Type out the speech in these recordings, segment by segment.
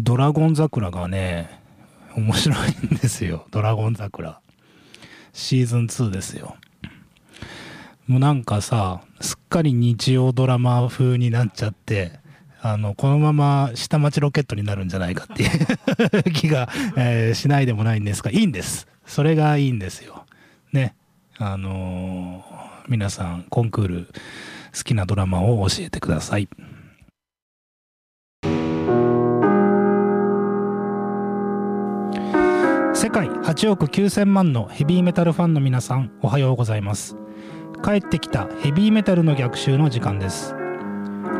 ドラゴン桜がね、面白いんですよ。ドラゴン桜。シーズン2ですよ。もうなんかさ、すっかり日曜ドラマ風になっちゃって、あの、このまま下町ロケットになるんじゃないかっていう 気が、えー、しないでもないんですが、いいんです。それがいいんですよ。ね。あのー、皆さん、コンクール、好きなドラマを教えてください。世界8億9000万のヘビーメタルファンの皆さんおはようございます。帰ってきたヘビーメタルの逆襲の時間です。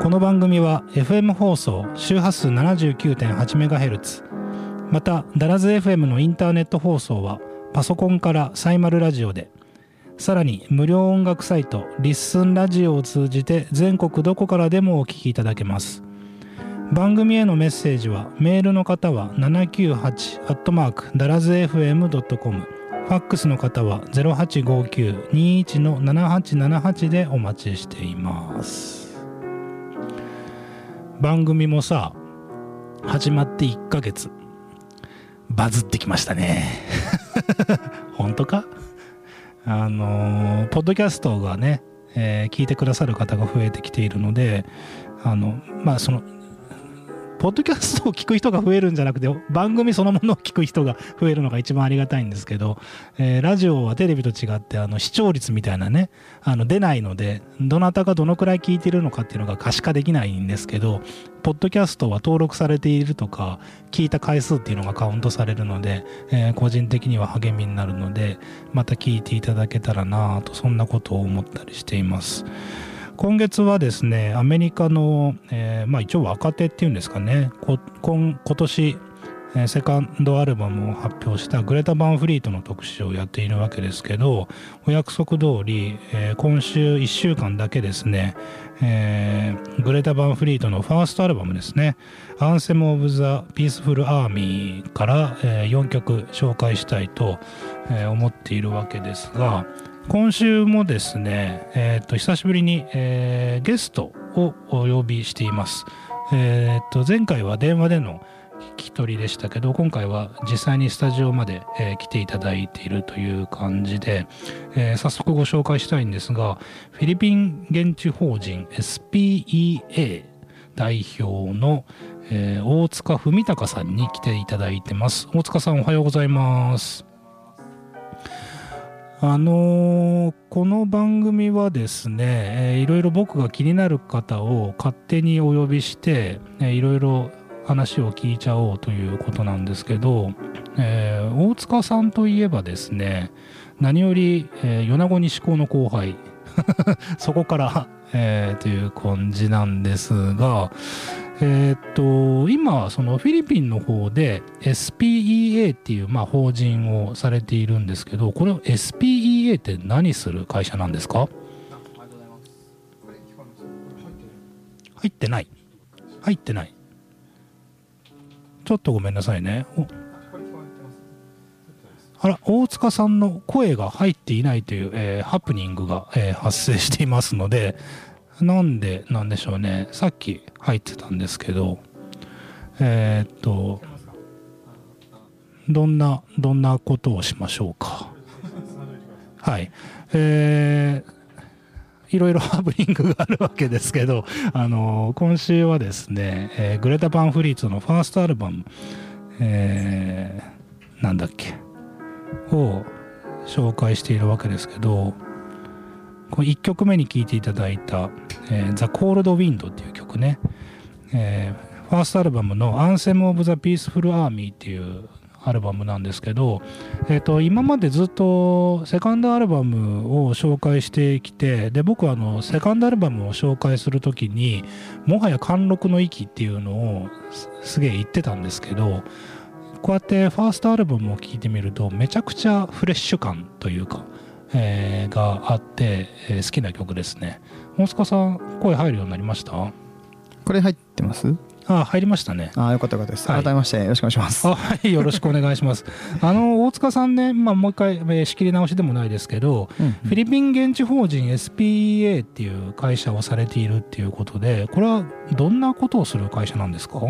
この番組は FM 放送周波数 79.8MHz またダラズ FM のインターネット放送はパソコンからサイマルラジオで。さらに無料音楽サイトリッスンラジオを通じて全国どこからでもお聴きいただけます。番組へのメッセージはメールの方は798ダラズ FM.com ファックスの方は0859-21-7878でお待ちしています。番組もさ始まって1ヶ月。バズってきましたね。本当か？あのー、ポッドキャストがね、えー、聞いてくださる方が増えてきているのであのまあそのポッドキャストを聞く人が増えるんじゃなくて、番組そのものを聞く人が増えるのが一番ありがたいんですけど、えー、ラジオはテレビと違って、あの、視聴率みたいなね、あの、出ないので、どなたがどのくらい聞いてるのかっていうのが可視化できないんですけど、ポッドキャストは登録されているとか、聞いた回数っていうのがカウントされるので、えー、個人的には励みになるので、また聞いていただけたらなぁと、そんなことを思ったりしています。今月はですねアメリカの、えー、まあ、一応若手っていうんですかね今年セカンドアルバムを発表したグレタ・バンフリートの特集をやっているわけですけどお約束通り、えー、今週1週間だけですね、えー、グレタ・バンフリートのファーストアルバムですね「 Anthem of the Peaceful Army」から、えー、4曲紹介したいと、え思っているわけですが今週もですね、えっ、ー、と、久しぶりに、えー、ゲストをお呼びしています。えっ、ー、と、前回は電話での聞き取りでしたけど、今回は実際にスタジオまで、え来ていただいているという感じで、え早速ご紹介したいんですが、フィリピン現地法人 SPEA 代表の、え大塚文隆さんに来ていただいてます。大塚さんおはようございます。あのー、この番組はですね、えー、いろいろ僕が気になる方を勝手にお呼びして、えー、いろいろ話を聞いちゃおうということなんですけど、えー、大塚さんといえばですね、何より、えー、米子西高の後輩、そこから、えー、という感じなんですが、えー、っと、今、そのフィリピンの方で SPEA っていう、まあ、法人をされているんですけど、この SPEA って何する会社なんですか？入ってない。入ってない。ちょっとごめんなさいね。あら、大塚さんの声が入っていないという、えー、ハプニングが、えー、発生していますので、なんでなんでしょうね。さっき入ってたんですけどえー、っとどんなどんなことをしましょうか。はい。えー、いろいろ ハプニングがあるわけですけど、あの今週はですね、えー、グレタ・パンフリーツのファーストアルバム、えー、なんだっけを紹介しているわけですけどこの1曲目に聴いていただいた「えー、The Cold Wind」っていう曲ね、えー、ファーストアルバムの「Anthem of the Peaceful Army」っていうアルバムなんですけど、えーと、今までずっとセカンドアルバムを紹介してきてで僕はあのセカンドアルバムを紹介する時にもはや貫禄の域っていうのをすげえ言ってたんですけどこうやってファーストアルバムを聴いてみるとめちゃくちゃフレッシュ感というかえー、があって、えー、好きな曲ですね。大塚さん声入るようになりました？これ入ってます？あ入りましたね。あよかったよかったです。改めましてよろしくお願いします。はい、よろしくお願いします。あの大塚さんね、まあもう一回、えー、仕切り直しでもないですけど、うんうん、フィリピン現地法人 SPA っていう会社をされているっていうことで、これはどんなことをする会社なんですか？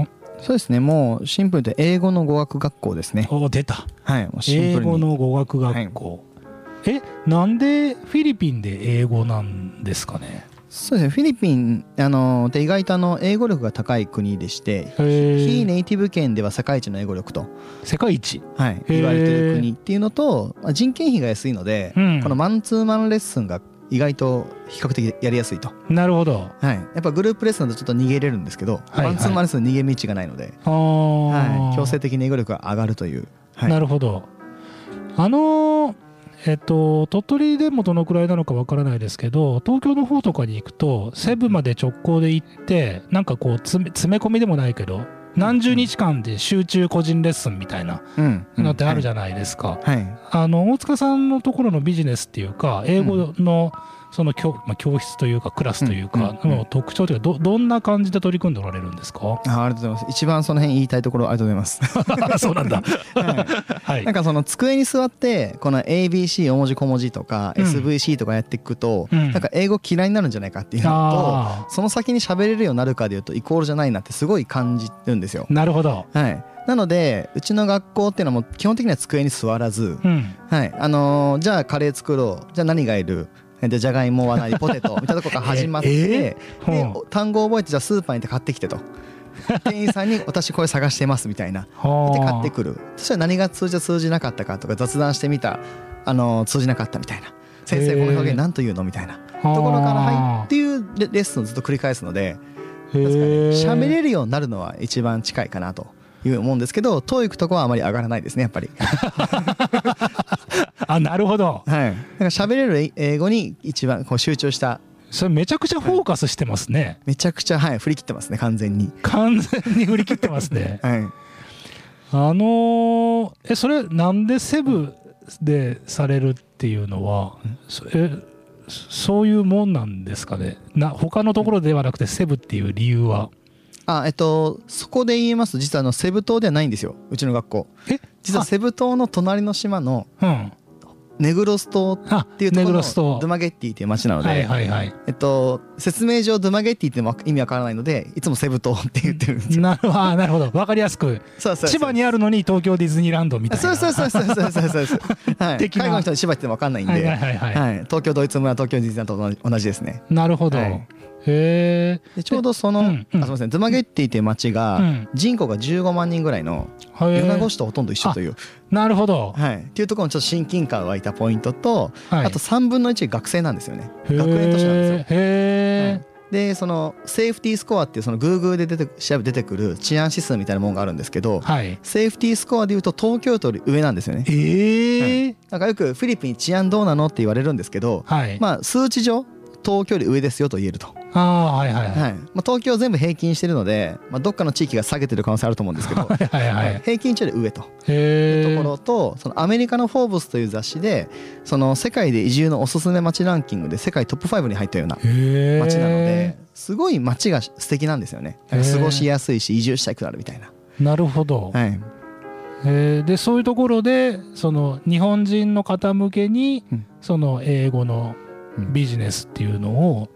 そうですね。もうシンプルで英語の語学学校ですね。お出た。はいシンプルに。英語の語学学校、えなんでフィリピンで英語なんですかね？そうですね。フィリピンあので意外とあの英語力が高い国でして非ネイティブ圏では世界一の英語力と。世界一、はい、言われてる国っていうのと人件費が安いので、うん、このマンツーマンレッスンが意外と比較的やりやすいと。なるほど、はい、やっぱグループレッスンだとちょっと逃げれるんですけど、はいはい、マンツーマンレッスン逃げ道がないので、はい、強制的に英語力が上がるという、はい、なるほど。あのーえっと、鳥取でもどのくらいなのかわからないですけど東京の方とかに行くと西部まで直行で行ってなんかこう詰め込みでもないけど何十日間で集中個人レッスンみたいなのってあるじゃないですか。あの大塚さんのところのビジネスっていうか英語の、うんその教,、まあ、教室というかクラスというかの特徴というかどどんな感じで取り組んでおられるんですか？あありがとうございます。一番その辺言いたいところありがとうございます。そうなんだ、はい、なんかその机に座ってこの ABC 大文字小文字とか SVC とかやっていくと、うん、なんか英語嫌いになるんじゃないかっていうのとその先に喋れるようになるかでいうとイコールじゃないなってすごい感じるんですよ。なるほど。はい。なのでうちの学校っていうのはもう基本的には机に座らず、うん、はい。あのー、じゃあカレー作ろう。じゃあ何がいる？でじゃがいもはないポテト？みたいなとこから始まって、えー、で単語を覚えてじゃあスーパーに行って買ってきてと。店員さんに私これ探してますみたいな。で買ってくる。そしたら何が通じ通じなかったかとか雑談してみた。あの通じなかったみたいな。先生この表現何と言うのみたいな。ところから入っていうレッスンをずっと繰り返すので喋れるようになるのは一番近いかなという思うんですけど TOEIC とかはあまり上がらないですねやっぱり あなるほど。はい。なんか喋れる英語に一番こう集中した。それめちゃくちゃフォーカスしてますね、はい、めちゃくちゃはい振り切ってますね完全に。完全に振り切ってますね。はい。あのー、えそれなんでセブでされるっていうのは、えそういうもんなんですかね？な他のところではなくてセブっていう理由は？あえっとそこで言います。と実はあのセブ島ではないんですよ。うちの学校。え？実はセブ島の隣の島の、ネグロス島っていうところのドゥマゲッティっていう町なので、えっと、説明上ドゥマゲッティっても意味わからないのでいつもセブ島って言ってるんですよ。なるなるほど。分かりやすく。千葉にあるのに東京ディズニーランドみたいな。そうそうそうそうそうそうそうはい、海外の人に千葉って分かんないんで、はい東京ドイツ村東京ディズニーランドと同じですね。なるほど、はいへえちょうどその、うんうん、あすみません。ズマゲッティっていう町が人口が15万人ぐらいの米子市とほとんど一緒という。なるほど、はい、っていうところにちょっと親近感湧いたポイントと、はい、あと3分の1学生なんですよね。学年都市なんですよ。へえ、はい。でそのセーフティースコアっていうそのグーグルで出て調べ出てくる治安指数みたいなものがあるんですけど、はい、セーフティースコアでいうと東京都より上なんですよね。えー、はい、なんかよくフィリピン治安どうなのって言われるんですけど、はい、まあ数値上東京より上ですよと言えると。あはいはい、はい、まあ、東京全部平均してるので、まあ、どっかの地域が下げてる可能性あると思うんですけどはいはい、はい、平均値より上と。いうところとそのアメリカの「フォーブス」という雑誌でその世界で移住のおすすめ街ランキングで世界トップ5に入ったような街なのですごい街が素敵なんですよね。過ごしやすいし移住したくなるみたいな。なるほど、はい。えー、でそういうところでその日本人の方向けに、その英語のビジネスっていうのを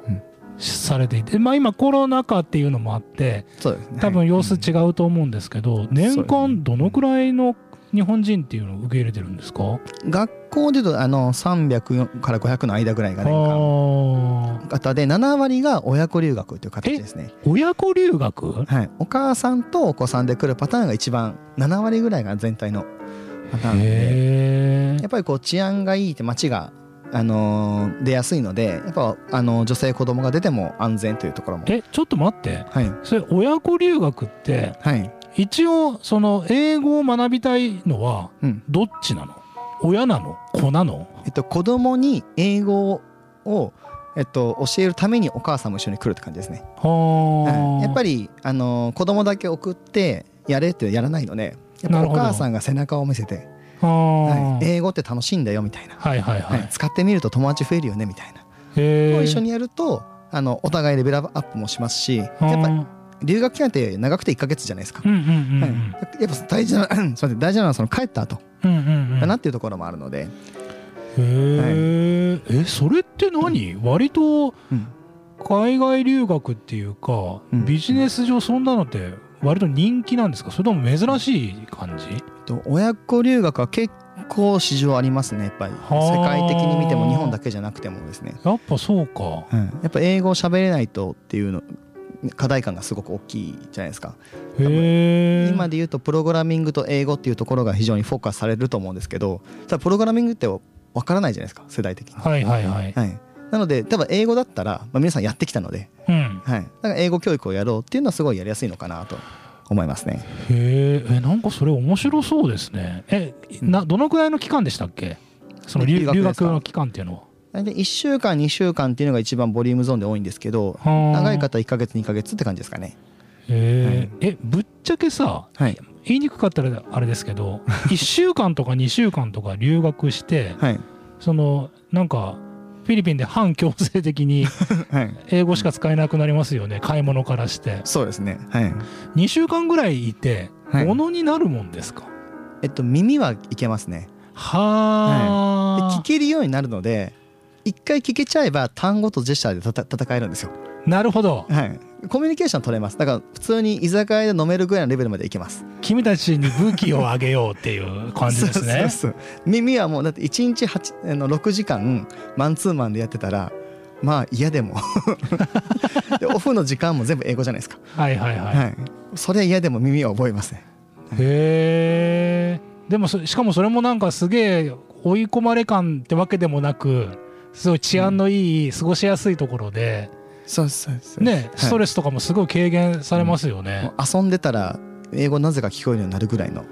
されていて、まあ、今コロナ禍っていうのもあって多分様子違うと思うんですけど、年間どのくらいの日本人っていうのを受け入れてるんですか？学校でいうとあの300から500の間ぐらいが年間。方で7割が親子留学という形ですね。親子留学？はい。お母さんとお子さんで来るパターンが一番7割ぐらいが全体のパターンで。やっぱりこう治安がいいって街があのー、出やすいのでやっぱあの女性子供が出ても安全というところも。えちょっと待って。はい。それ親子留学ってはい。一応その英語を学びたいのはどっちなの、うん、親なの？子なの？えっと子供に英語をえっと、教えるためにお母さんも一緒に来るって感じですね。はやっぱりあの子供だけ送ってやれってやらないのでやっぱお母さんが背中を見せてはい、英語って楽しいんだよみたいな、はいはいはい、使ってみると友達増えるよねみたいな。を一緒にやるとあのお互いレベルアップもしますしやっぱ留学期間って長くて1か月じゃないですか、うんうんうんはい、やっぱ大事な大事なのはその帰った後だなっていうところもあるので。へえ、はい、えそれって何、割と海外留学っていうか、ビジネス上そんなのって割と人気なんですか？それとも珍しい感じ？親子留学は結構市場ありますね。やっぱり世界的に見ても日本だけじゃなくてもですね。やっぱそうか、うん、やっぱ英語を喋れないとっていうの課題感がすごく大きいじゃないですか。今で言うとプログラミングと英語っていうところが非常にフォーカスされると思うんですけどただプログラミングって分からないじゃないですか。世代的に。はいはいはい、はい、なので多分英語だったら、まあ、皆さんやってきたので、うん。はい、だから英語教育をやろうっていうのはすごいやりやすいのかなと思いますね。へえなんかそれ面白そうですね。えなどのくらいの期間でしたっけ？その留学の期間っていうのは。大体1週間2週間っていうのが一番ボリュームゾーンで多いんですけど長い方1か月2か月って感じですかね。へえ、はい、えぶっちゃけさ、はい、言いにくかったらあれですけど 1週間とか2週間とか留学して、はい、そのなんかフィリピンで反強制的に 英語しか使えなくなりますよね、買い物からして。そうですね。はい。2週間ぐらいいてものになるもんですか、えっと耳はいけますね。はあ、はい、聞けるようになるので一回聞けちゃえば単語とジェスチャーで戦えるんですよ。なるほど、はい、コミュニケーション取れます。だから普通に居酒屋で飲めるぐらいのレベルまでいけます。君たちに武器をあげようっていう感じですね。そう耳はもうだって1日8あの6時間マンツーマンでやってたらまあ嫌でも。でオフの時間も全部英語じゃないですか。はいはいはい、はい、それは嫌でも耳は覚えますねへえでもしかもそれもなんかすげえ追い込まれ感ってわけでもなくすごい治安のいい過ごしやすいところで、そうそうそう。ねストレスとかもすごい軽減されますよね、うん、遊んでたら英語なぜか聞こえるようになるぐらいの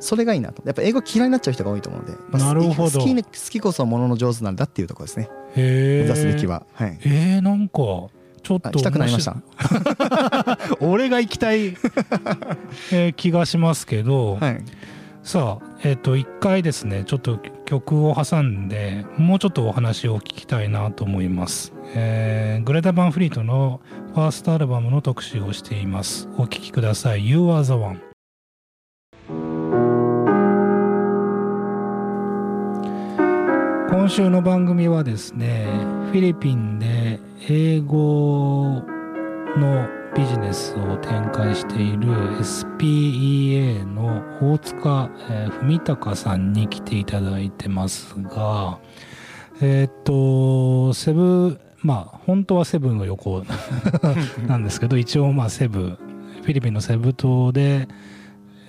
それがいいなと。やっぱ英語嫌いになっちゃう人が多いと思うので、まあ、なるほど。好き好きこそものの上手なんだっていうところですね。目指すべきは、はい、えー、なんかちょっと行きたくなりました。俺が行きたい、えー、気がしますけど、はい、さあえっ、ー、と一回ですね。ちょっと曲を挟んでもうちょっとお話を聞きたいなと思います、えー、グレタ・バンフリートのファーストアルバムの特集をしています。お聴きください。You are the one 今週の番組はですねフィリピンで英語のビジネスを展開している SPEA の大塚、え、文隆さんに来ていただいてますがえっ、とセブまあ本当はセブンの横 なんですけど一応まあセブフィリピンのセブ島で、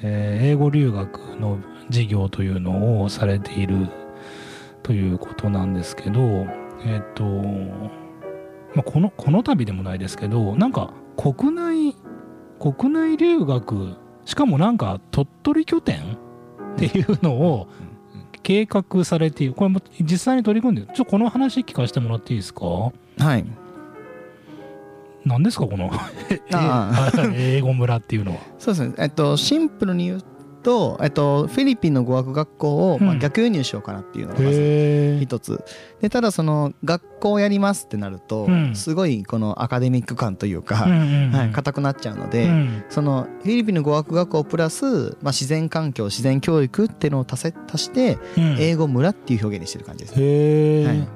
え、英語留学の事業というのをされているということなんですけどえっ、とまあ、このこの度でもないですけどなんか国内国内留学しかもなんか鳥取拠点？っていうのを計画されている。これも実際に取り組んでちょっとこの話聞かせてもらっていいですか？はい。何ですかこの？英語村っていうのは。そうですね。えっとシンプルに言うと、えっと、フィリピンの語学学校を、まあ、逆輸入しようかなっていうのがまず一つ。でただその学校をやりますってなると、うん、すごいこのアカデミック感というか、はい、硬くなっちゃうので、うん、そのフィリピンの語学学校プラス、まあ、自然環境自然教育っていうのを足せ足して、英語村っていう表現にしてる感じです、ね、はい、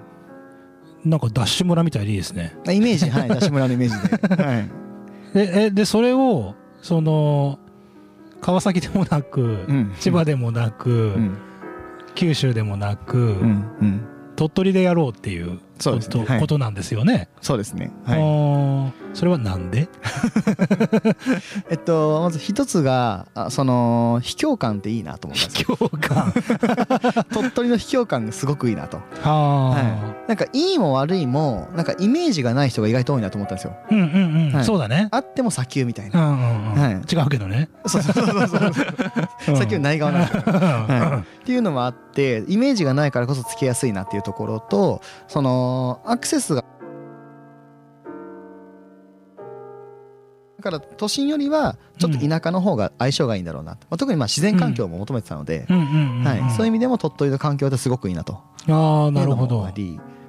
なんかダッシュ村みたいでいいですね。イメージ。はいダッシュ村のイメージで、はい、ででそれをその川崎でもなく、うん、千葉でもなく、うん、九州でもなく、うん、鳥取でやろうっていうそうですね、はい、ことなんですよね。そうですね。はい。それはなんで？えっとまず一つがあその秘境感っていいなと思ったんです秘境感 鳥取の秘境感がすごくいいなと。はい。なんかいいも悪いもなんかイメージがない人が意外と多いなと思ったんですよ。うんうんうん。はい、そうだね。あっても砂丘みたいな。うんうんうん、はい。違うけどね。そうそうそうそう。砂丘ない側なんですよ。はい。っていうのもあってイメージがないからこそつけやすいなっていうところとそのアクセスがだから都心よりはちょっと田舎の方が相性がいいんだろうな、まあ、特にまあ自然環境も求めてたので。そういう意味でも鳥取の環境ってすごくいいなと。あなるほど。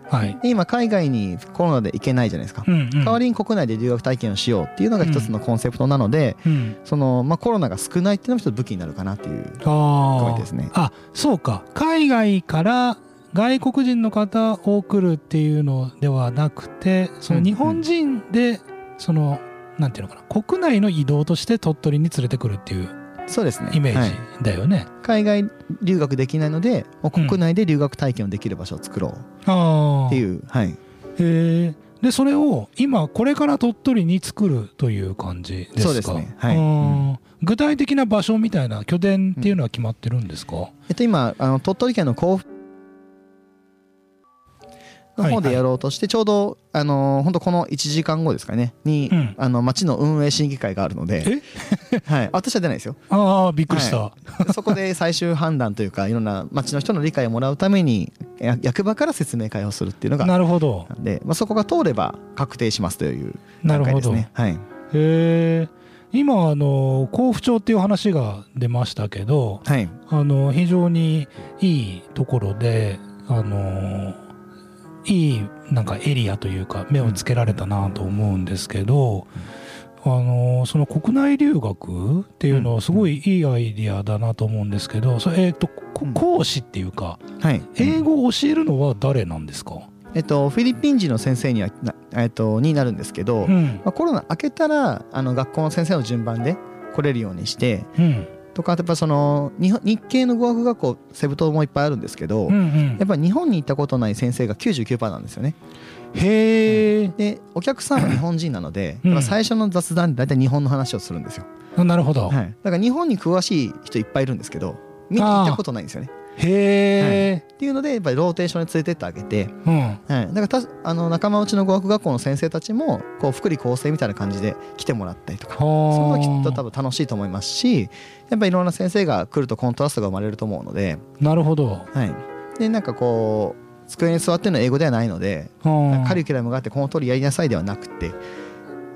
はい、今海外にコロナで行けないじゃないですか、うんうん、代わりに国内で留学体験をしようっていうのが一つのコンセプトなので、うん、そのまあ、コロナが少ないっていうのも一つ武器になるかなっていうポイントですね。あそうか。海外から外国人の方を送るっていうのではなくてその日本人でそのなんていうのかな国内の移動として鳥取に連れてくるっていうそうですね。イメージだよね、はい、海外留学できないので国内で留学体験をできる場所を作ろう。っていう、うん、はい。へえ。でそれを今これから鳥取に作るという感じですか？そうですね。はい、うん。具体的な場所みたいな拠点っていうのは決まってるんですか、うん、えっと、今あの鳥取県の甲府の方でやろうとして、ちょうど、あの本当この1時間後ですかね、に、あの、町の運営審議会があるので、はい。私は出ないですよ。ああ、びっくりした、そこで最終判断というか、いろんな町の人の理解をもらうために、役場から説明会をするっていうのが、なるほど。で、まあ、そこが通れば確定しますという段階ですね。はい。へえ。今あの甲府町っていう話が出ましたけど、はい、あの非常にいいところであのいいなんかエリアというか目をつけられたなと思うんですけど、あのその国内留学っていうのはすごいいいアイディアだなと思うんですけど、それえっ、と講師っていうか、はい、英語を教えるのは誰なんですか、えっと、フィリピン人の先生にはえっと、になるんですけど、うん、まあ、コロナ明けたらあの学校の先生の順番で来れるようにして、うん、とかやっぱその日日系の語学学校セブ島もいっぱいあるんですけど、うんうん、やっぱり日本に行ったことない先生が99%なんですよね。へえ、でお客さんは日本人なので、うん、最初の雑談で大体日本の話をするんですよ。なるほど、はい、だから日本に詳しい人いっぱいいるんですけど見に行ったことないんですよね。へえ、はい、っていうのでやっぱりローテーションに連れてってあげて、うん。はい、だからたあの仲間内の語学学校の先生たちもこう福利厚生みたいな感じで来てもらったりとかそのはきっと多分楽しいと思いますしやっぱりいろんな先生が来るとコントラストが生まれると思うのでなるほど、はい、でなんかこう机に座ってるのは英語ではないのでカリキュラムがあってこの通りやりなさいではなくて、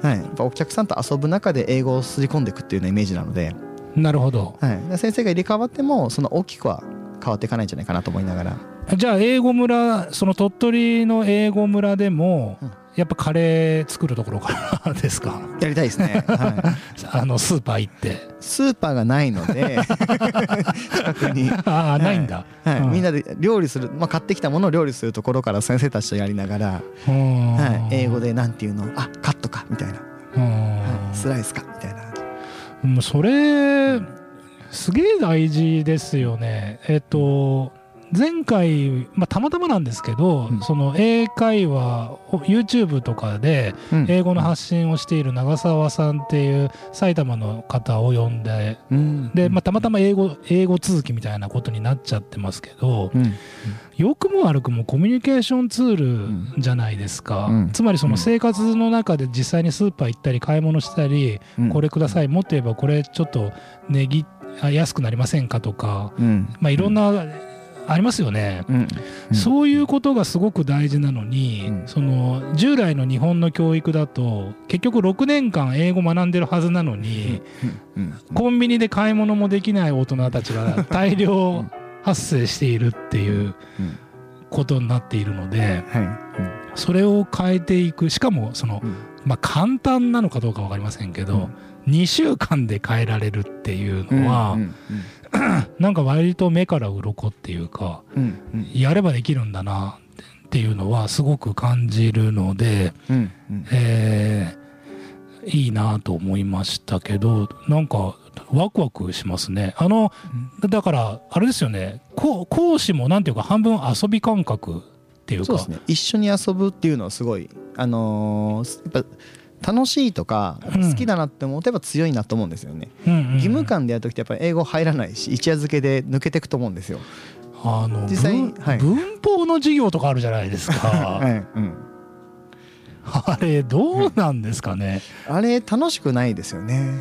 はい、やっぱお客さんと遊ぶ中で英語をすり込んでいくっていうようなイメージなのでなるほど、はい、先生が入れ替わってもその大きくは変わっていかないんじゃないかなと思いながら。じゃあ英語村その鳥取の英語村でも、うん、やっぱカレー作るところからですか？やりたいですね、はい、あのスーパー行って。スーパーがないので近くに。ああ、ないんだ、はい、うん、みんなで料理する、まあ、買ってきたものを料理するところから先生たちとやりながら、はい、英語でなんていうの？あカットかみたいな、はい、スライスかみたいな。それすげえ大事ですよね。えっと前回、まあ、たまたまなんですけど、うん、その英会話 YouTube とかで英語の発信をしている長澤さんっていう埼玉の方を呼んで、うん、で、まあ、たまたま英語英語続きみたいなことになっちゃってますけど、うん、良くも悪くもコミュニケーションツールじゃないですか、つまりその生活の中で実際にスーパー行ったり買い物したり、これくださいもっと言えばこれちょっと値切安くなりませんかとか、まあ、いろんなありますよね、うん。うん、そういうことがすごく大事なのに、うん、その従来の日本の教育だと結局6年間英語学んでるはずなのに、コンビニで買い物もできない大人たちが 大量発生しているっていうことになっているので、それを変えていく。しかもその、まあ、簡単なのかどうか分かりませんけど、2週間で変えられるっていうのは、なんか割と目から鱗っていうか、うんうん、やればできるんだなっていうのはすごく感じるので、うんうん、えー、いいなと思いましたけどなんかワクワクしますね。あのだからあれですよね。講師もなんていうか半分遊び感覚っていうか。そうですね。一緒に遊ぶっていうのはすごいあのー、やっぱ楽しいとか好きだなって思うとやっぱ強いなと思うんですよね、義務感でやる時ってやっぱり英語入らないし一夜漬けで抜けていくと思うんですよ。あの実際、はい、文法の授業とかあるじゃないですか、はい。うん、あれどうなんですかね、うん、あれ楽しくないですよね。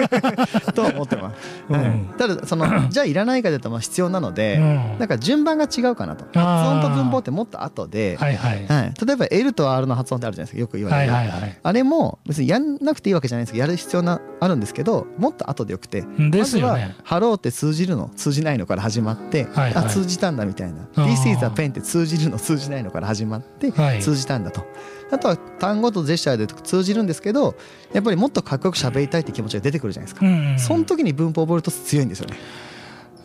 と思ってます、うん。はい、ただその じゃあいらないかというとまあ必要なので、うん、なんか順番が違うかなと。発音と文法ってもっと後で、はいはい。はい、例えば L と R の発音ってあるじゃないですか。よく言われる、はいはいはい、あれも別にやんなくていいわけじゃないですけどやる必要なあるんですけどもっと後でよくて。ですよ、ね、まずは「Hello」って通じるの通じないのから始まって、はいはい、あ通じたんだみたいな「This is a pen」って通じるの通じないのから始まって、通じたんだと。あとは単語とジェスチャーで通じるんですけどやっぱりもっとかっこよく喋りたいって気持ちが出てくるじゃないですか、うんうん、その時に文法を覚えると強いんですよね。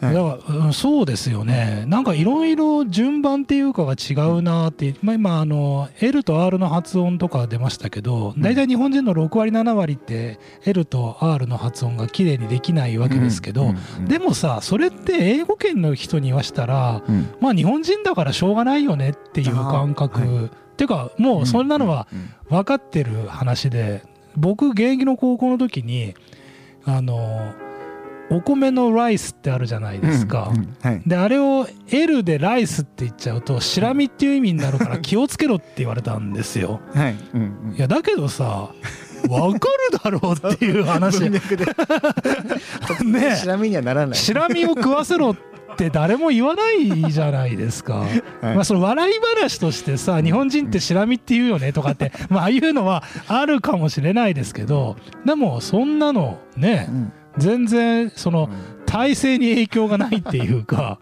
だからそうですよね、なんかいろいろ順番っていうかが違うなって、まあ、今あの、L と R の発音とか出ましたけど、大体日本人の6割、7割って、L と R の発音が綺麗にできないわけですけど、でもさ、それって英語圏の人に言わしたら、まあ、日本人だからしょうがないよねっていう感覚。っていうか、もうそんなのは分かってる話で、僕、現役の高校の時に、あの、お米のライスってあるじゃないですか、であれを L でライスって言っちゃうとシラミっていう意味になるから気をつけろって言われたんですよ、はい。いやだけどさわかるだろうっていう話。ねシラミにはならない。シラミを食わせろって誰も言わないじゃないですか、はい、まあその笑い話としてさ日本人ってシラミって言うよねとかってまあああいうのはあるかもしれないですけどでもそんなのね、うん。全然その体制に影響がないっていうか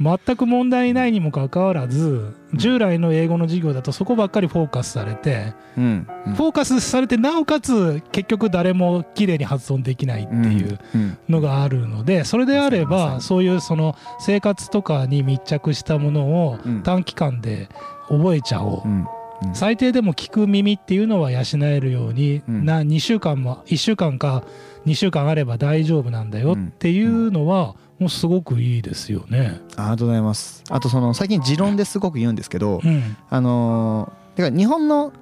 全く問題ないにもかかわらず従来の英語の授業だとそこばっかりフォーカスされて、フォーカスされてなおかつ結局誰もきれいに発音できないっていうのがあるのでそれであればそういうその生活とかに密着したものを短期間で覚えちゃおう。最低でも聞く耳っていうのは養えるように、な2週間も1週間か2週間あれば大丈夫なんだよっていうのは、もうすごくいいですよね。ありがとうございます。あとその最近持論ですごく言うんですけど、うん、あのてか日本の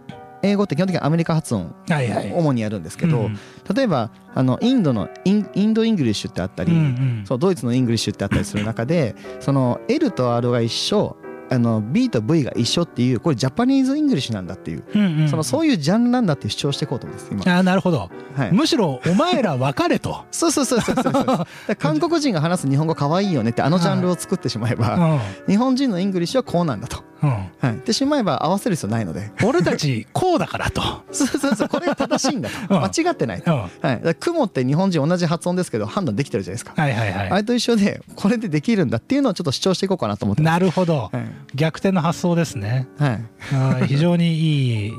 英語って基本的にアメリカ発音主にやるんですけど、例えばあのインドのインインド English ってあったり、そうドイツの English ってあったりする中でその L と R が一緒あの B と V が一緒っていうこれ Japanese English なんだっていう,、そのそういうジャンルなんだって主張していこうと思うんです今。あなるほど、はい、むしろお前ら分かれと。そうそうそうそうそう。韓国人が話す日本語かわいいよねってあのジャンルを作ってしまえば、日本人の English はこうなんだと。うん。はい、ってしまえば合わせる必要ないので。俺たちこうだからと。そうそうそう。これが正しいんだと、うん、間違ってないと、うん。はい、雲って日本人同じ発音ですけど判断できてるじゃないですか、はいはいはい、あれと一緒でこれでできるんだっていうのをちょっと主張していこうかなと思ってなるほど、はい、逆転の発想ですね、はい、非常にいい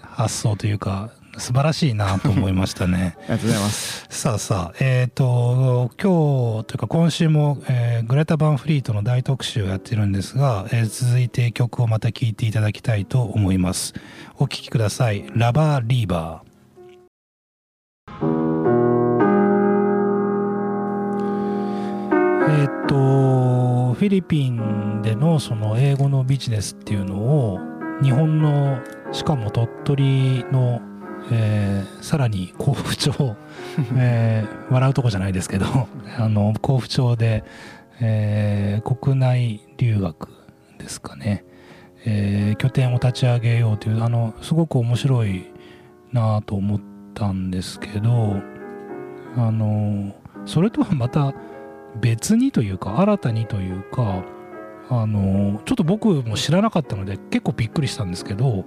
発想というか素晴らしいなと思いましたね。ありがとうございます。さあさあ、えっ、ー、と、今日というか今週も、えー、グレタ・バンフリートの大特集をやってるんですが、えー、続いて曲をまた聴いていただきたいと思います。お聴きください。ラバー・リーバー。えっと、フィリピンでのその英語のビジネスっていうのを日本のしかも鳥取のえー、さらに甲府町、えー、笑うとこじゃないですけど あの甲府町で、えー、国内留学ですかね、えー、拠点を立ち上げようというあのすごく面白いなと思ったんですけどあのそれとはまた別にというか新たにというかあのちょっと僕も知らなかったので結構びっくりしたんですけど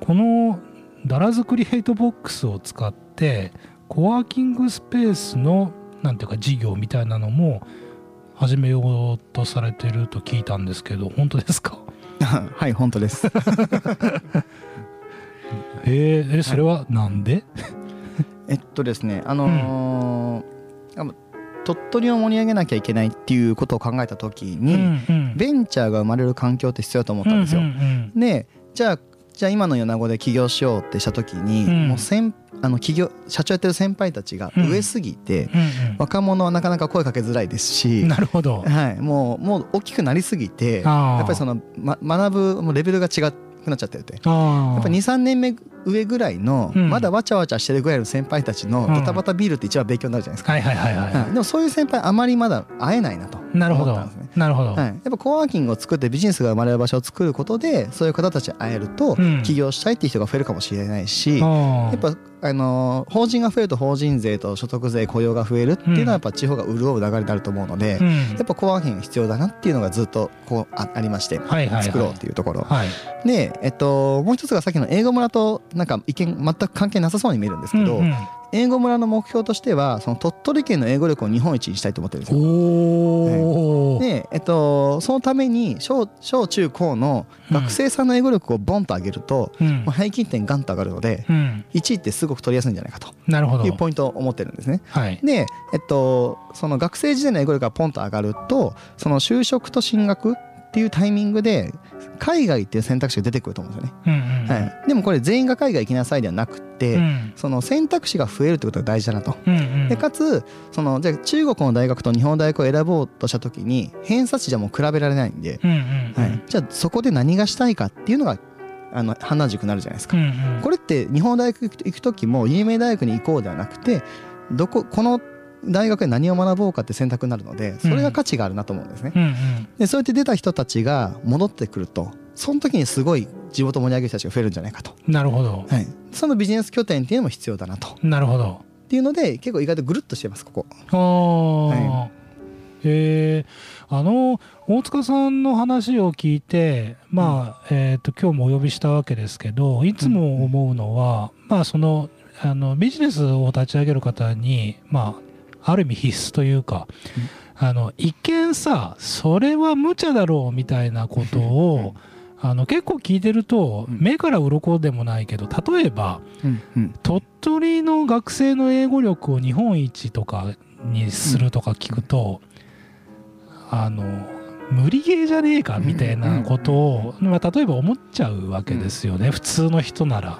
このダラズクリエイトボックスを使ってコワーキングスペースのなんていうか事業みたいなのも始めようとされてると聞いたんですけど本当ですか？はい本当です。えー、えそれはなんで？えっとですねあのーうん、鳥取を盛り上げなきゃいけないっていうことを考えた時に、うんうん、ベンチャーが生まれる環境って必要だと思ったんですよ。うんうんうん、でじゃあじゃあ今の米子で起業しようってした時に、うん、もう先あの企業社長やってる先輩たちが上すぎて、うんうん。うん、若者はなかなか声かけづらいですしなるほど、はい、もうもう大きくなりすぎてやっぱりその、ま、学ぶレベルが違くなっちゃってるってやっぱ23年目上ぐらいの、まだわちゃわちゃしてるぐらいの先輩たちのドタバタビールって一番勉強になるじゃないですか、はいはいはいはい、でもそういう先輩あまりまだ会えないなと。なるほど。なるほど、はい、やっぱコワーキングを作ってビジネスが生まれる場所を作ることでそういう方たちに会えると、起業したいっていう人が増えるかもしれないし、やっぱあの法人が増えると法人税と所得税雇用が増えるっていうのはやっぱ地方が潤う流れになると思うので、うん、やっぱコワーキング必要だなっていうのがずっとこうあありまして、作ろうっていうところ、はい、で、えっと、もう一つがさっきの英語村となんか意見全く関係なさそうに見えるんですけど、うんうん、英語村の目標としてはその鳥取県の英語力を日本一にしたいと思ってるんですよ。はい、で、えっと、そのために小小中高の学生さんの英語力をボンと上げると、うん、平均点ガンと上がるので、うん、1位ってすごく取りやすいんじゃないかと。いうポイントを思ってるんですね。はい、で、えっと、その学生時代の英語力がポンと上がるとその就職と進学っていうタイミングで海外っていう選択肢が出てくると思うんですよね。うんうん、はい、でもこれ全員が海外行きなさいではなくて、うん、その選択肢が増えるってことが大事だなと。うんうん、でかつそのじゃ中国の大学と日本の大学を選ぼうとした時に偏差値じゃもう比べられないんで、うんうんうん、はい、じゃあそこで何がしたいかっていうのがあの判断軸になるじゃないですか。うんうん、これって日本の大学行く時も有名大学に行こうではなくてどここの大学で何を学ぼうかって選択になるのでそれが価値があるなと思うんですね。うんうん、でそうやって出た人たちが戻ってくるとその時にすごい地元盛り上げる人たちが増えるんじゃないかと。なるほど、はい、そのビジネス拠点っていうのも必要だなと。なるほど。っていうので結構意外とぐるっとしてますここ。あはい、えー、あの大塚さんの話を聞いてまあ、うん、えーと、今日もお呼びしたわけですけどいつも思うのは、うん、まあそのあのビジネスを立ち上げる方にまあある意味必須というか、あの一見さそれは無茶だろうみたいなことをあの結構聞いてると目から鱗でもないけど例えば鳥取の学生の英語力を日本一とかにするとか聞くとあの無理ゲーじゃねえかみたいなことを、まあ、例えば思っちゃうわけですよね、普通の人なら。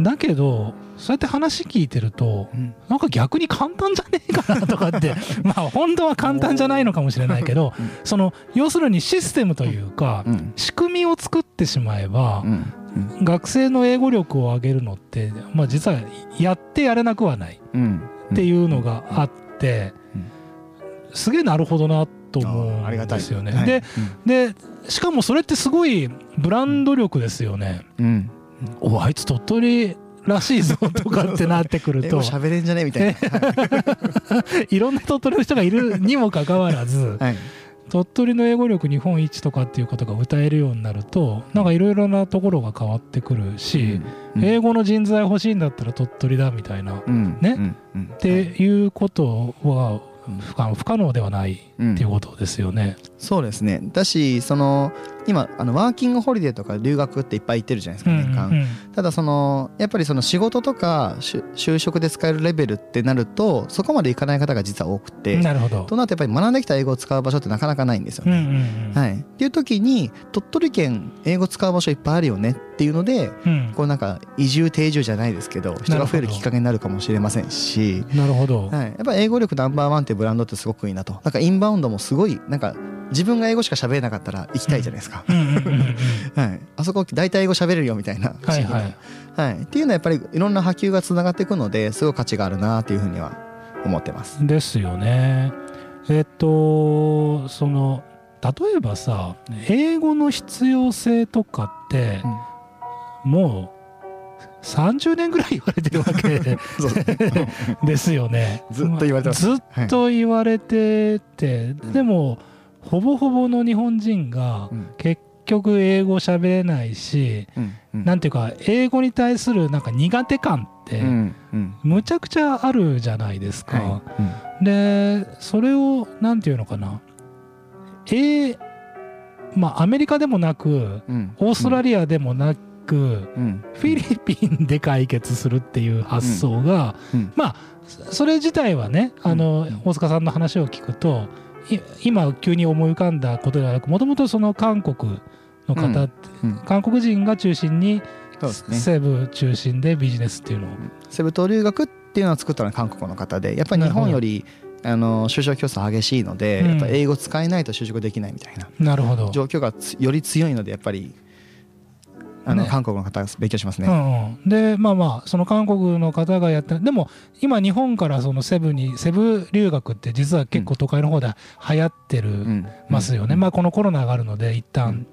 だけどそうやって話聞いてると、うん、なんか逆に簡単じゃねえかなとかって まあ本当は簡単じゃないのかもしれないけど、その要するにシステムというか、仕組みを作ってしまえば、学生の英語力を上げるのって、まあ、実はやってやれなくはないっていうのがあって、すげえなるほどなと思うんですよね。ででしかもそれってすごいブランド力ですよね。うんおあいつ鳥取らしいぞとかってなってくると。喋れんじゃねみたいな。い。ろんな鳥取の人がいるにもかかわらず、はい、鳥取の英語力日本一とかっていうことが歌えるようになるとなんかいろいろなところが変わってくるし、うん。うん、英語の人材欲しいんだったら鳥取だみたいな、うん、ね、っていうことは不可能ではないっていうことですよね。そうですね。だしその今あのワーキングホリデーとか留学っていっぱい行ってるじゃないですか年間、うんうん、ただそのやっぱりその仕事とか就職で使えるレベルってなるとそこまでいかない方が実は多くてなるほど。となるとやっぱり学んできた英語を使う場所ってなかなかないんですよね。うんうんうん、はい、っていう時に鳥取県英語使う場所いっぱいあるよねっていうので、うん、こうなんか移住定住じゃないですけど人が増えるきっかけになるかもしれませんしなるほど、はい、やっぱ英語力ナンバーワンってブランドってすごくいいなと。なんかインバウンドもすごいなんか自分が英語しか喋れなかったら行きたいじゃないですか。はい、あそこ大体英語喋れるよみたいな。はいはい。はい、っていうのはやっぱりいろんな波及がつながっていくのですごい価値があるなっていうふうには思ってます。ですよね。えっとその例えばさ英語の必要性とかって、うん、もう30年ぐらい言われてるわけ ですよね。ずっと言われてます。ずっと言われてて、はい、でもほぼほぼの日本人が結局英語喋れないし、うん、なんていうか英語に対するなんか苦手感ってむちゃくちゃあるじゃないですか。はい、でそれをなんていうのかな。えまあアメリカでもなく、オーストラリアでもなく、フィリピンで解決するっていう発想が、まあそれ自体はねあの、大塚さんの話を聞くと今急に思い浮かんだことではなくもともとその韓国の方、うんうん、韓国人が中心に、西部中心でビジネスっていうのを。西部東留学っていうのを作ったのは韓国の方でやっぱり日本よりあの就職競争激しいので、やっぱ英語使えないと就職できないみたいな。なるほど。状況がより強いのでやっぱりあの、韓国の方勉強しますね。うんうん、でまあまあその韓国の方がやったでも今日本からそのセブにセブ留学って実は結構都会の方で流行ってるますよね。まあこのコロナがあるので一旦、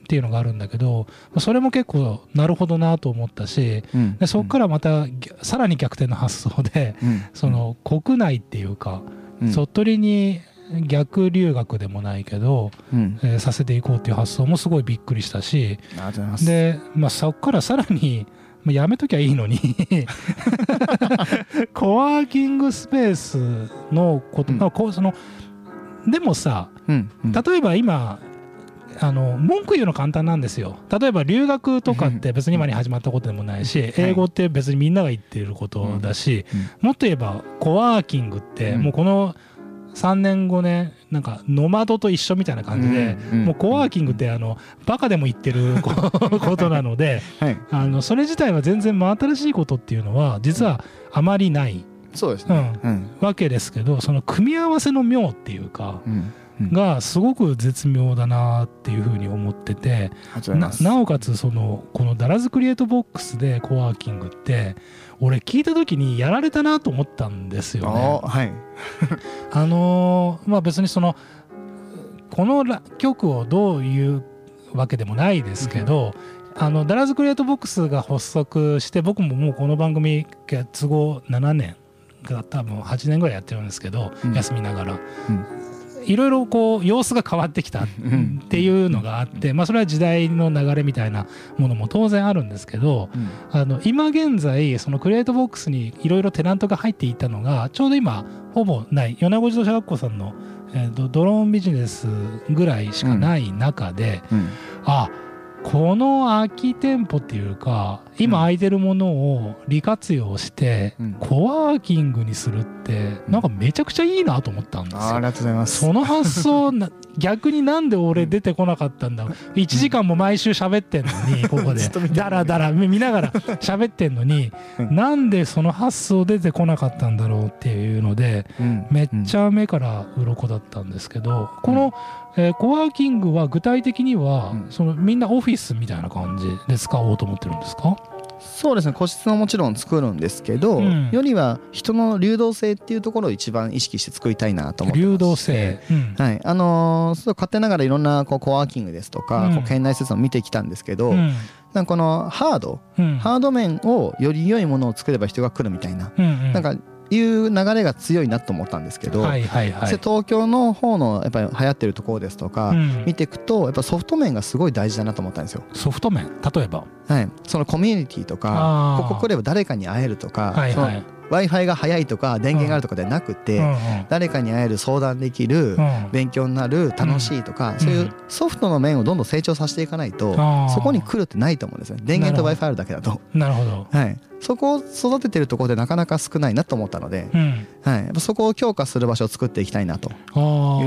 っていうのがあるんだけどそれも結構なるほどなと思ったし、うん、でそこからまたさらに逆転の発想で、うん、その国内っていうか、うん、鳥取に逆留学でもないけど、うん、えー、させていこうっていう発想もすごいびっくりしたしで、まあ、そこから さらにもうやめときゃいいのに コワーキングスペースのこと、うん、こうそのでもさ、うんうん、例えば今あの文句言うの簡単なんですよ。例えば留学とかって別に今に始まったことでもないし、英語って別にみんなが言っていることだし、もっと言えばコワーキングってもうこの3年5年なんかノマドと一緒みたいな感じで、もうコワーキングってあのバカでも言ってる ことなので、あのそれ自体は全然真新しいことっていうのは実はあまりない。そうですね、うん、わけですけどその組み合わせの妙っていうか、がすごく絶妙だなっていうふうに思っててなおかつそのこのダラズクリエイトボックスでコワーキングって俺聞いた時にやられたなと思ったんですよね。はい、あのまあ別にそのこの曲をどういうわけでもないですけど、あのダラズクリエイトボックスが発足して僕ももうこの番組都合7年が多分8年ぐらいやってるんですけど、うん、休みながら、うん、いろいろこう様子が変わってきたっていうのがあって、まあ、それは時代の流れみたいなものも当然あるんですけど、あの今現在そのクリエイトボックスにいろいろテナントが入っていたのがちょうど今ほぼない。米子自動車学校さんの、えー、ドローンビジネスぐらいしかない中で、うん。うん、あこの空き店舗っていうか今空いてるものを利活用してコワーキングにするってなんかめちゃくちゃいいなと思ったんですよ。ありがとうございます。その発想逆になんで俺出てこなかったんだ？1時間も毎週喋ってんのに ここで。だらだら見ながら喋ってんのになんでその発想出てこなかったんだろうっていうのでめっちゃ目から鱗だったんですけどこのえー、コワーキングは具体的には、うん、そのみんなオフィスみたいな感じで使おうと思ってるんですか？そうですね。個室ももちろん作るんですけど、うん、よりは人の流動性っていうところを一番意識して作りたいなと思って流動性、うん、はい。あのー、そう勝手ながらいろんなこうコワーキングですとか、こう県内施設を見てきたんですけど、なんかこのハード、ハード面をより良いものを作れば人が来るみたいな、うんうん、なんかいう流れが強いなと思ったんですけど、はいはいはい、東京の方のやっぱり流行ってるところですとか、見ていくとやっぱソフト面がすごい大事だなと思ったんですよ。ソフト面？例えば、はい、そのコミュニティとかここ来れば誰かに会えるとか、はいはい、w i f i が早いとか電源があるとかではなくて、誰かに会える相談できる、勉強になる楽しいとか、そういうソフトの面をどんどん成長させていかないと、そこに来るってないと思うんですよ電源と w i f i あるだけだと。なるほど、はい、そこを育ててるところでなかなか少ないなと思ったので、はい、そこを強化する場所を作っていきたいなと。い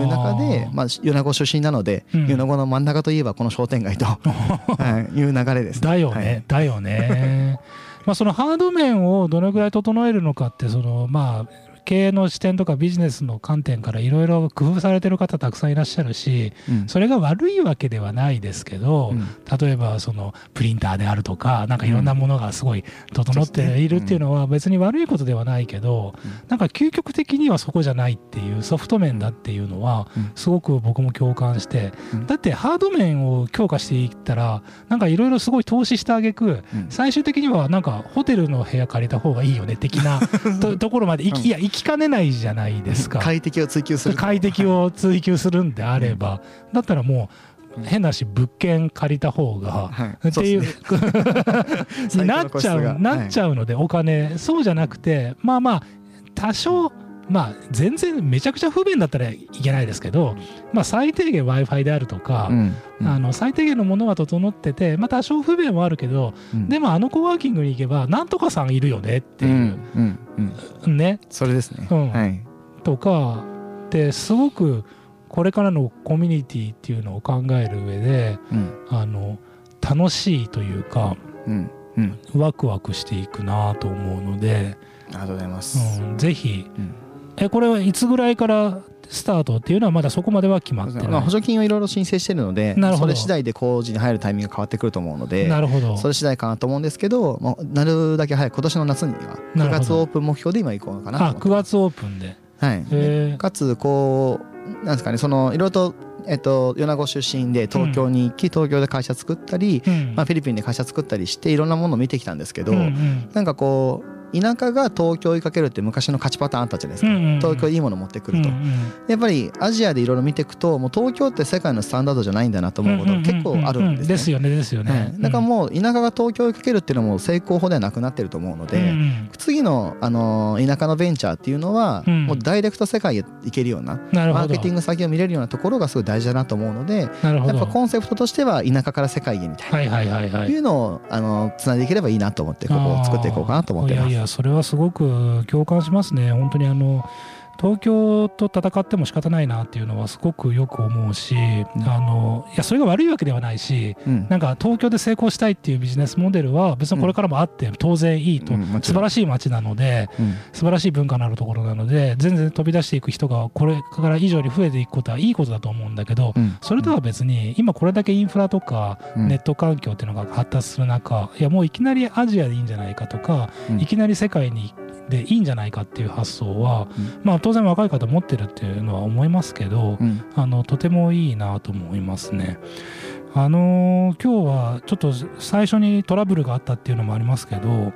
う中で、まあ、米子出身なので、米子の真ん中といえばこの商店街と、はい、いう流れです、ね、だよね、だよね。まあ、そのハード面をどのぐらい整えるのかってそのまあ経営の視点とかビジネスの観点からいろいろ工夫されてる方たくさんいらっしゃるし、うん、それが悪いわけではないですけど、うん、例えばそのプリンターであるとかなんかいろんなものがすごい整っているっていうのは別に悪いことではないけど、うん、なんか究極的にはそこじゃないっていうソフト面だっていうのはすごく僕も共感して、だってハード面を強化していったらなんかいろいろすごい投資してあげく、最終的にはなんかホテルの部屋借りた方がいいよね的な ところまでいき,、いやきかねないじゃないですか。快適を追求する。快適を追求するんであれば、だったらもう変なし物件借りた方が、っていうに なっちゃうなっちゃうのでお金。そうじゃなくてまあまあ多少まあ全然めちゃくちゃ不便だったらいけないですけど、まあ、最低限 w i f i であるとか、うんうん、あの最低限のものは整ってて、まあ、多少不便はあるけど、うん、でもあのコワーキングに行けばなんとかさんいるよねっていう、うんうん、ね。それですね、うん。はい、とかってすごくこれからのコミュニティっていうのを考える上で、あの楽しいというか、うんうん、ワクワクしていくなと思うので。ありがとうございます。うん、ぜひ、うんえこれはいつぐらいからスタートっていうのはまだそこまでは決まってない、まあ、補助金をいろいろ申請してるのでそれ次第で工事に入るタイミングが変わってくると思うのでなるほど。それ次第かなと思うんですけど、まあ、なるだけ早く今年の夏には9月オープン目標で今行こうかなあ9月オープンで。はい。かつこうなんですかねそのいろいろとえっと、米子出身で東京に行き、東京で会社作ったり、まあ、フィリピンで会社作ったりしていろんなものを見てきたんですけど、うなんかこう田舎が東京追いかけるって昔の勝ちパターンあったじゃないですか、うんうんうん、東京いいもの持ってくると、うんうん、やっぱりアジアでいろいろ見ていくともう東京って世界のスタンダードじゃないんだなと思うこと結構あるんですね、ですよねですよね、だからもう田舎が東京追いかけるっていうのも成功法ではなくなってると思うので、うんうん、次の、あの田舎のベンチャーっていうのは、もうダイレクト世界へ行けるようなマーケティング先を見れるようなところがすごい大事だなと思うのでやっぱコンセプトとしては田舎から世界へみたいな、はいはいはいはい、い。うのをあのつないでいければいいなと思ってここを作っていこうかなと思ってます。やそれはすごく共感しますね。本当にあの東京と戦っても仕方ないなっていうのはすごくよく思うし、うん、あのいやそれが悪いわけではないし、うん、なんか東京で成功したいっていうビジネスモデルは別にこれからもあって当然いいと、うん、素晴らしい街なので、うん、素晴らしい文化のあるところなので全然飛び出していく人がこれから以上に増えていくことはいいことだと思うんだけど、それとは別に今これだけインフラとかネット環境っていうのが発達する中いやもういきなりアジアでいいんじゃないかとか、いきなり世界にでいいんじゃないかっていう発想は、うん、まあ当然若い方持ってるっていうのは思いますけど、うん、あのとてもいいなと思いますね。あのー、今日はちょっと最初にトラブルがあったっていうのもありますけど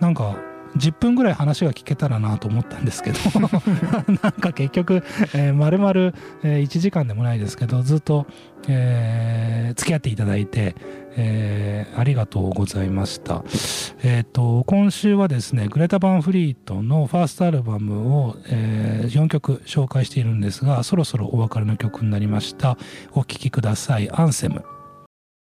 なんか10分ぐらい話が聞けたらなと思ったんですけど なんか結局、えー、丸々、えー、1時間でもないですけどずっと、えー、付き合っていただいて、えー、ありがとうございました。えっ、ー、と、今週はですね、グレタ・バンフリートのファーストアルバムを、えー、4曲紹介しているんですが、そろそろお別れの曲になりました。お聴きください。アンセム。